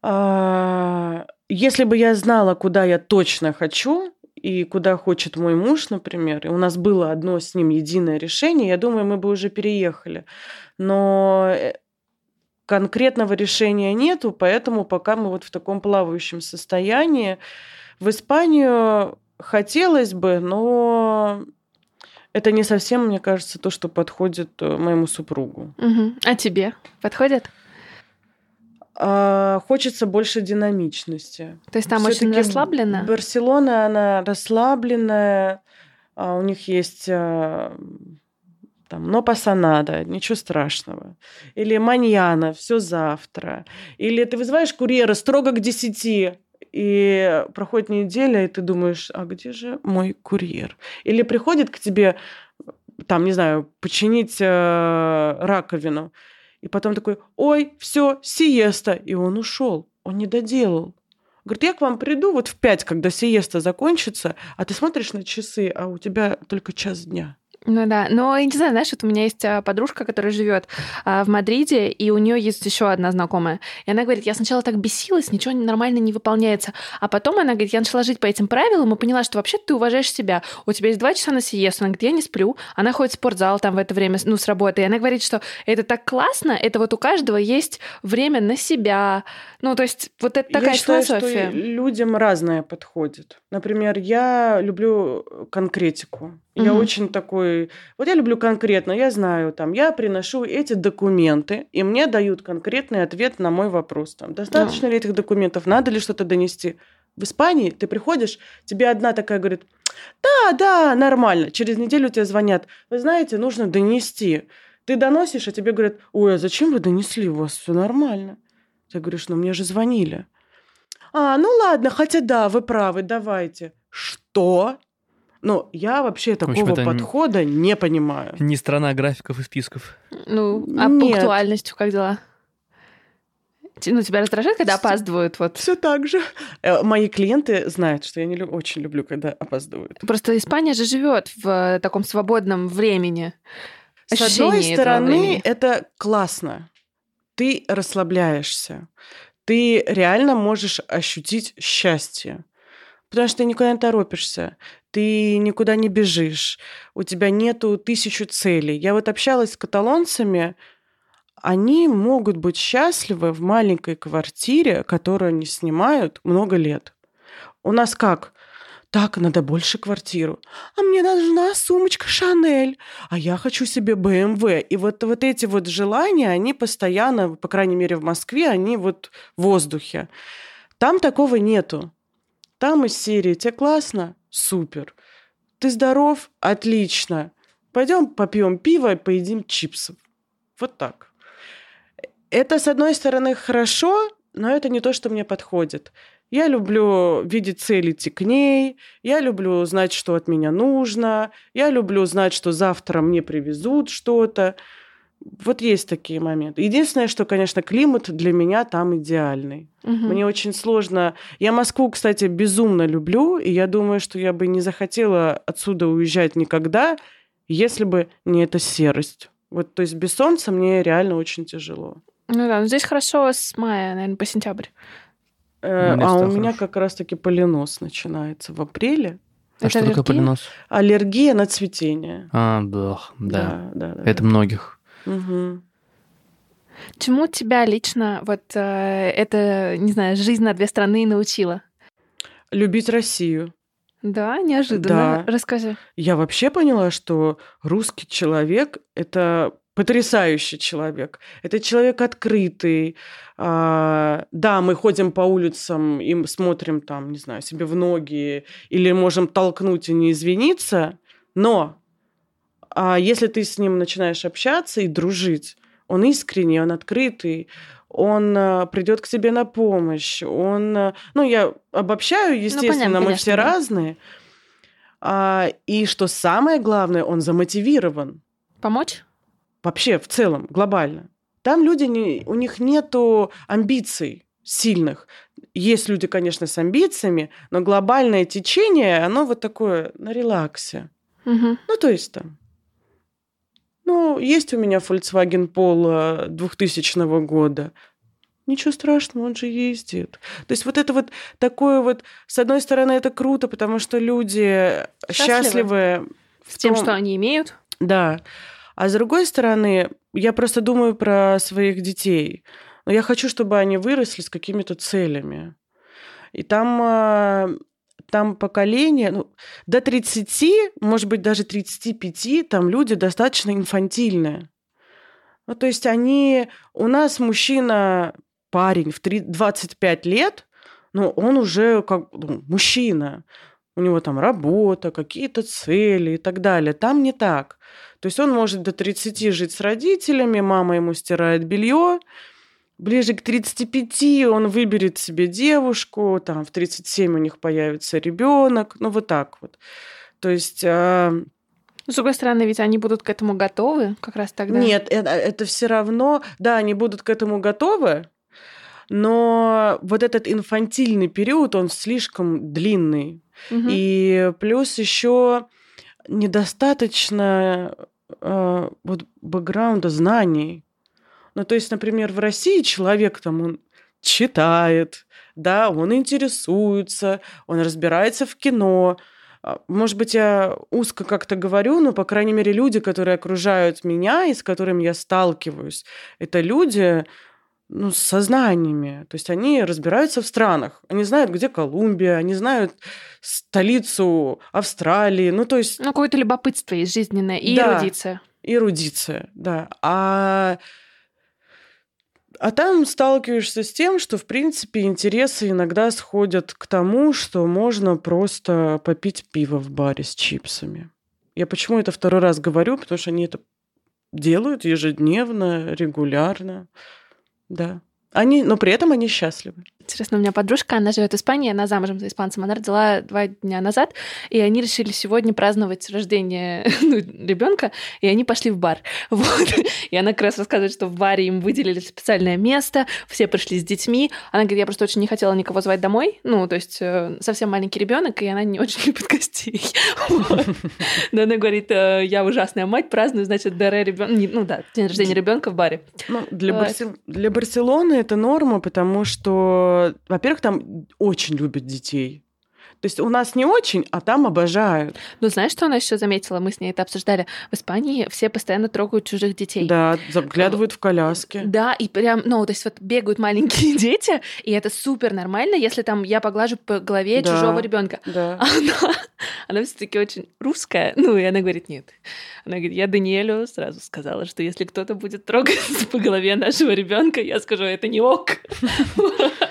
А, Если бы я знала, куда я точно хочу и куда хочет мой муж, например, и у нас было одно с ним единое решение, я думаю, мы бы уже переехали. Но э, конкретного решения нету, поэтому пока мы вот в таком плавающем состоянии. В Испанию хотелось бы, но это не совсем, мне кажется, то, что подходит э, моему супругу. Мгм. А тебе? Подходит? А, хочется больше динамичности. То есть там очень Всё-таки расслабленно? Барселона, она расслабленная, а у них есть а, там, но пасанада, ничего страшного. Или маньяна, все завтра. Или ты вызываешь курьера строго к 10, и проходит неделя, и ты думаешь, а где же мой курьер? Или приходит к тебе, там, не знаю, починить э, раковину, и потом такой, ой, все, сиеста, и он ушел, он не доделал. Говорит, я к вам приду вот в пять, когда сиеста закончится, а ты смотришь на часы, а у тебя только час дня. Ну да, но я не знаю, знаешь, вот у меня есть а, подружка, которая живет а, в Мадриде, и у нее есть еще одна знакомая. И она говорит, я сначала так бесилась, ничего нормально не выполняется. А потом она говорит, я начала жить по этим правилам и поняла, что вообще ты уважаешь себя. У тебя есть два часа на сиесту. Она говорит, я не сплю. Она ходит в спортзал там в это время, ну, с работы. И она говорит, что это так классно, это вот у каждого есть время на себя. Ну, то есть вот это такая я считаю, философия. что людям разное подходит. Например, я люблю конкретику. Я Мгм. очень такой... Вот я люблю конкретно, я знаю, там, я приношу эти документы, и мне дают конкретный ответ на мой вопрос. Там, достаточно ли этих документов, надо ли что-то донести. В Испании ты приходишь, тебе одна такая говорит, да, да, нормально. Через неделю тебе звонят, вы знаете, нужно донести. Ты доносишь, а тебе говорят, ой, а зачем вы донесли, у вас все нормально. Ты говоришь, ну мне же звонили. А, ну ладно, хотя да, вы правы, давайте. Что? Ну, я вообще общем, такого не- подхода не понимаю. Не страна графиков и списков. Ну, а Нет. пунктуальностью как дела? Ну, тебя раздражает, когда опаздывают? Вот Все так же. Э, Мои клиенты знают, что я не лю- очень люблю, когда опаздывают. Просто Испания же живет в э, таком свободном времени. С одной Ощущение стороны, времени. это классно. Ты расслабляешься. Ты реально можешь ощутить счастье. Потому что ты никуда не торопишься, ты никуда не бежишь, у тебя нету тысячу целей. Я вот общалась с каталонцами, они могут быть счастливы в маленькой квартире, которую они снимают много лет. У нас как? Так, надо больше квартиру. А мне нужна сумочка Шанель. А я хочу себе БМВ. И вот, вот эти вот желания, они постоянно, по крайней мере в Москве, они вот в воздухе. Там такого нету. Там из серии «Тебе классно? Супер. Ты здоров? Отлично. Пойдем попьем пиво и поедим чипсов». Вот так. Это, с одной стороны, хорошо, но это не то, что мне подходит. Я люблю видеть цель идти к ней. Я люблю знать, что от меня нужно. Я люблю знать, что завтра мне привезут что-то. Вот есть такие моменты. Единственное, что, конечно, климат для меня там идеальный. Мгм. Мне очень сложно. Я Москву, кстати, безумно люблю, и я думаю, что я бы не захотела отсюда уезжать никогда, если бы не эта серость. Вот, то есть без солнца мне реально очень тяжело. Ну да, ну здесь хорошо с мая, наверное, по сентябрь. Э, а у всегда меня хорошо. как раз-таки поленос начинается в апреле. А Это что такое аллергия? поленос? Аллергия на цветение. А, блах, да. да, да. Это многих. Мгм. Чему тебя лично вот э, это, не знаю, жизнь на две страны научила? Любить Россию. Да, неожиданно. Да. Расскажи. Я вообще поняла, что русский человек — это потрясающий человек. Это человек открытый. А, да, мы ходим по улицам и смотрим там, не знаю, себе в ноги или можем толкнуть и не извиниться, но а если ты с ним начинаешь общаться и дружить, он искренний, он открытый, он придет к тебе на помощь, он, а, ну, я обобщаю, естественно, понятно, мы конечно, все да. разные, А, и что самое главное, он замотивирован Помочь? вообще в целом, глобально. Там люди, не, у них нету амбиций сильных. Есть люди, конечно, с амбициями, но глобальное течение, оно вот такое на релаксе. Мгм. Ну, то есть там... Ну, есть у меня Volkswagen Polo 2000 года. Ничего страшного, он же ездит. То есть вот это вот такое вот... С одной стороны, это круто, потому что люди Счастливы. счастливы С тем, том- что они имеют. да. А с другой стороны, я просто думаю про своих детей. Но я хочу, чтобы они выросли с какими-то целями. И там, а, там поколение, ну, до 30, может быть, даже 35, там люди достаточно инфантильные. Ну, то есть они... У нас мужчина, парень в три- 25 лет, но он уже как ну, мужчина. У него там работа, какие-то цели и так далее. Там не так. То есть он может до 30 жить с родителями, мама ему стирает белье. Ближе к 35 он выберет себе девушку, там в 37 у них появится ребенок. Ну, вот так вот. То есть... а, Но, с другой стороны, ведь они будут к этому готовы как раз тогда. Нет, это, все равно, да, они будут к этому готовы, но вот этот инфантильный период, он слишком длинный. Мгм. И плюс еще недостаточно э, вот бэкграунда знаний. Ну, то есть, например, в России человек там он читает, да, он интересуется, он разбирается в кино. А, Может быть, я узко как-то говорю, но, по крайней мере, люди, которые окружают меня и с которыми я сталкиваюсь, это люди, ну, с сознаниями. То есть они разбираются в странах. Они знают, где Колумбия, они знают столицу Австралии. Ну, то есть Ну, какое-то любопытство есть жизненное и Да. эрудиция. эрудиция, да. А, а там сталкиваешься с тем, что, в принципе, интересы иногда сходят к тому, что можно просто попить пиво в баре с чипсами. Я почему это второй раз говорю? Потому что они это делают ежедневно, регулярно. Да. Они, но при этом они счастливы. Интересно, у меня подружка, она живет в Испании, она замужем за испанцем, она родила два дня назад, и они решили сегодня праздновать рождение [laughs] ну, ребенка, и они пошли в бар. [laughs] Вот. И она как раз рассказывает, что в баре им выделили специальное место, все пришли с детьми. Она говорит, я просто очень не хотела никого звать домой, ну, то есть э, совсем маленький ребенок, и она не очень [laughs] любит гостей. Но она говорит, э, я ужасная мать, праздную, значит, ДР ребенка, ну да, день рождения ребенка в баре. Ну, для Барселоны это норма, потому что, во-первых, там очень любят детей. То есть у нас не очень, а там обожают. Ну, знаешь, что она еще заметила? Мы с ней это обсуждали. В Испании все постоянно трогают чужих детей. Да, заглядывают в коляски. Да, и прям, ну, то есть вот бегают маленькие [laughs] дети, и это супер нормально, если там я поглажу по голове Да. чужого ребенка. Да. Она, она все-таки очень русская. Ну, и она говорит, нет. Она говорит, я Даниэлю сразу сказала, что если кто-то будет трогать [laughs] по голове нашего ребенка, я скажу, это не ок. [laughs]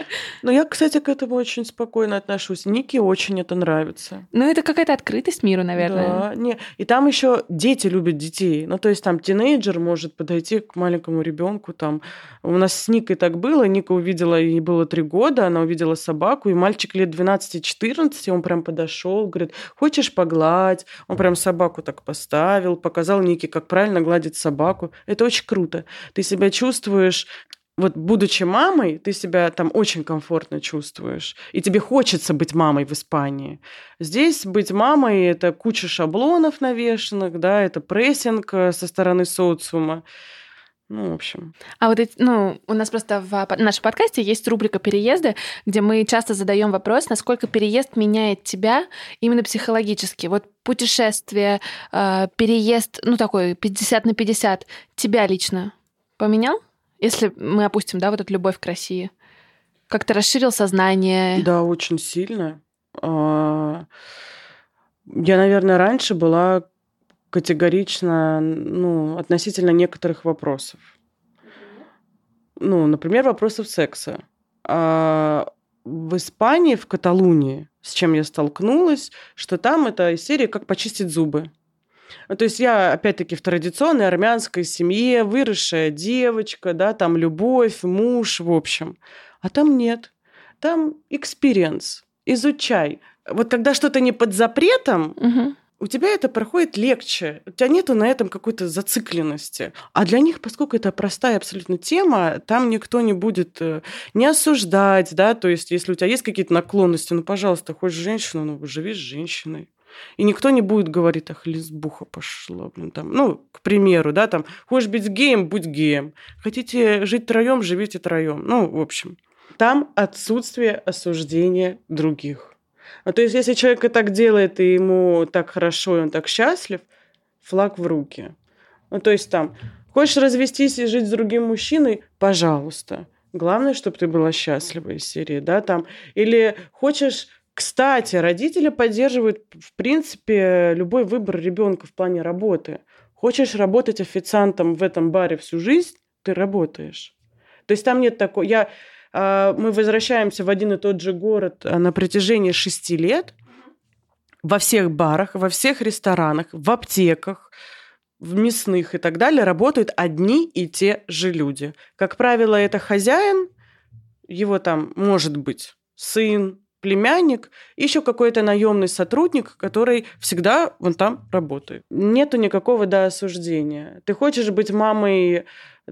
Но я, кстати, к этому очень спокойно отношусь. Нике очень это нравится. Ну, это какая-то открытость миру, наверное. Да, не. И там еще дети любят детей. Ну, то есть там тинейджер может подойти к маленькому ребенку. Там у нас с Никой так было. Ника увидела, ей было три года, она увидела собаку, и мальчик лет 12-14, он прям подошел, говорит, хочешь погладь? Он прям собаку так поставил, показал Нике, как правильно гладить собаку. Это очень круто. Ты себя чувствуешь вот будучи мамой, ты себя там очень комфортно чувствуешь, и тебе хочется быть мамой в Испании. Здесь быть мамой – это куча шаблонов навешенных, да, это прессинг э, со стороны социума. Ну, в общем. А вот эти, ну, у нас просто в нашем подкасте есть рубрика переезды, где мы часто задаем вопрос, насколько переезд меняет тебя именно психологически. Вот путешествие, э, переезд, ну, такой 50 на 50, тебя лично поменял? Если мы опустим, да, вот эту любовь к России. Как-то расширил сознание. Да, очень сильно. А, я, наверное, раньше была категорично ну, относительно некоторых вопросов. Ну, например, вопросов секса. А в Испании, в Каталунии, с чем я столкнулась, что там это серия «Как почистить зубы». Ну, то есть я, опять-таки, в традиционной армянской семье, выросшая девочка, да, там любовь, муж, в общем. А там нет. Там experience. Изучай. Вот когда что-то не под запретом, угу. у тебя это проходит легче. У тебя нету на этом какой-то зацикленности. А для них, поскольку это простая абсолютно тема, там никто не будет э, не осуждать, да, то есть если у тебя есть какие-то наклонности, ну, пожалуйста, хочешь женщину, ну, живи с женщиной. И никто не будет говорить, ах, лесбуха пошла, блин, там, ну, к примеру, да, там, хочешь быть геем, будь геем. Хотите жить троем, живите троем. Ну, в общем, там отсутствие осуждения других. А то есть, если человек и так делает, и ему так хорошо, и он так счастлив, флаг в руки. Ну, то есть там, хочешь развестись и жить с другим мужчиной, пожалуйста. Главное, чтобы ты была счастлива из серии, да, там. Или хочешь кстати, родители поддерживают, в принципе, любой выбор ребенка в плане работы. Хочешь работать официантом в этом баре всю жизнь, ты работаешь. То есть там нет такого... Я, э, мы возвращаемся в один и тот же город а, на протяжении шести лет во всех барах, во всех ресторанах, в аптеках, в мясных и так далее работают одни и те же люди. Как правило, это хозяин, его там может быть сын, племянник, еще какой-то наемный сотрудник, который всегда вон там работает. Нету никакого да, осуждения. Ты хочешь быть мамой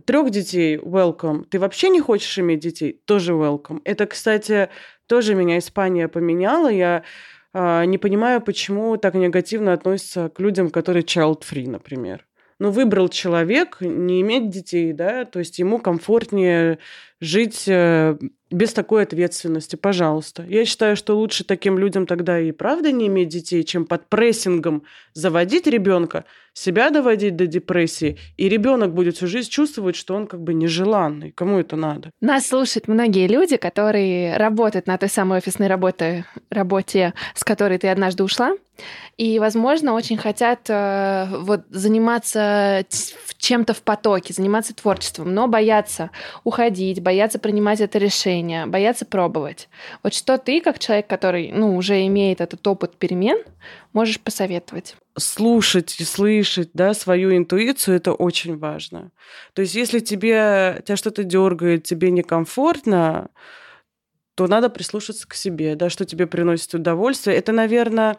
трех детей, welcome. Ты вообще не хочешь иметь детей, тоже welcome. Это, кстати, тоже меня Испания поменяла. Я э, не понимаю, почему так негативно относятся к людям, которые child-free, например ну, выбрал человек не иметь детей, да, то есть ему комфортнее жить э, без такой ответственности, пожалуйста. Я считаю, что лучше таким людям тогда и правда не иметь детей, чем под прессингом заводить ребенка, себя доводить до депрессии, и ребенок будет всю жизнь чувствовать, что он как бы нежеланный. Кому это надо? Нас слушают многие люди, которые работают на той самой офисной работе, работе, с которой ты однажды ушла, и, возможно, очень хотят э, вот заниматься чем-то в потоке, заниматься творчеством, но боятся уходить, боятся принимать это решение, боятся пробовать. Вот что ты, как человек, который ну, уже имеет этот опыт перемен, можешь посоветовать? Слушать и слышать да, свою интуицию это очень важно. То есть, если тебе тебя что-то дергает, тебе некомфортно, то надо прислушаться к себе, да, что тебе приносит удовольствие. Это, наверное,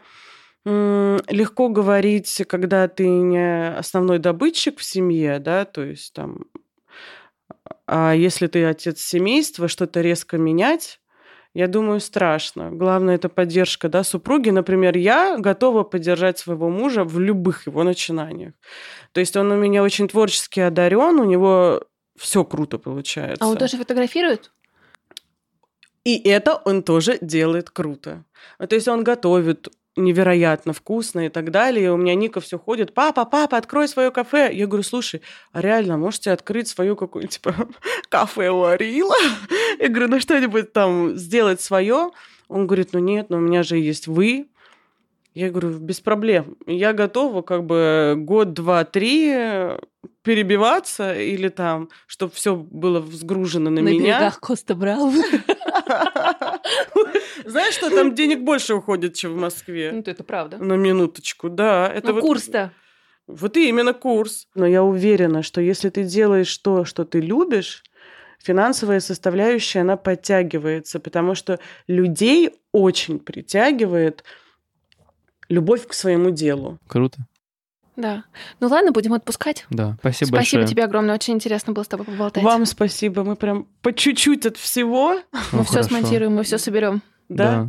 легко говорить, когда ты не основной добытчик в семье, да, то есть там, а если ты отец семейства, что-то резко менять, я думаю, страшно. Главное, это поддержка да, супруги. Например, я готова поддержать своего мужа в любых его начинаниях. То есть он у меня очень творчески одарен, у него все круто получается. А он тоже фотографирует? И это он тоже делает круто. То есть он готовит, невероятно вкусно и так далее. И у меня Ника все ходит, папа, папа, открой свое кафе. Я говорю, слушай, а реально можете открыть свою какую-нибудь, типа, [laughs] кафе Ларила? Я говорю, ну что-нибудь там сделать свое. Он говорит, ну нет, но у меня же есть вы. Я говорю, без проблем. Я готова как бы год, два, три перебиваться или там, чтобы все было взгружено на, На меня. берегах Коста Браво. Знаешь, что там денег больше уходит, чем в Москве? Ну, это правда. На минуточку, да. Это Ну, вот- курс-то. Вот именно курс. Но я уверена, что если ты делаешь то, что ты любишь, финансовая составляющая, она подтягивается, потому что людей очень притягивает любовь к своему делу. Круто. Да. Ну ладно, будем отпускать. Да, спасибо, Спасибо большое. тебе огромное. Очень интересно было с тобой поболтать. Вам спасибо. Мы прям по чуть-чуть от всего. Мы Ну, все хорошо. смонтируем, мы все соберем. Да.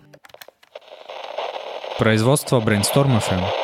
Производство Brainstorm FM.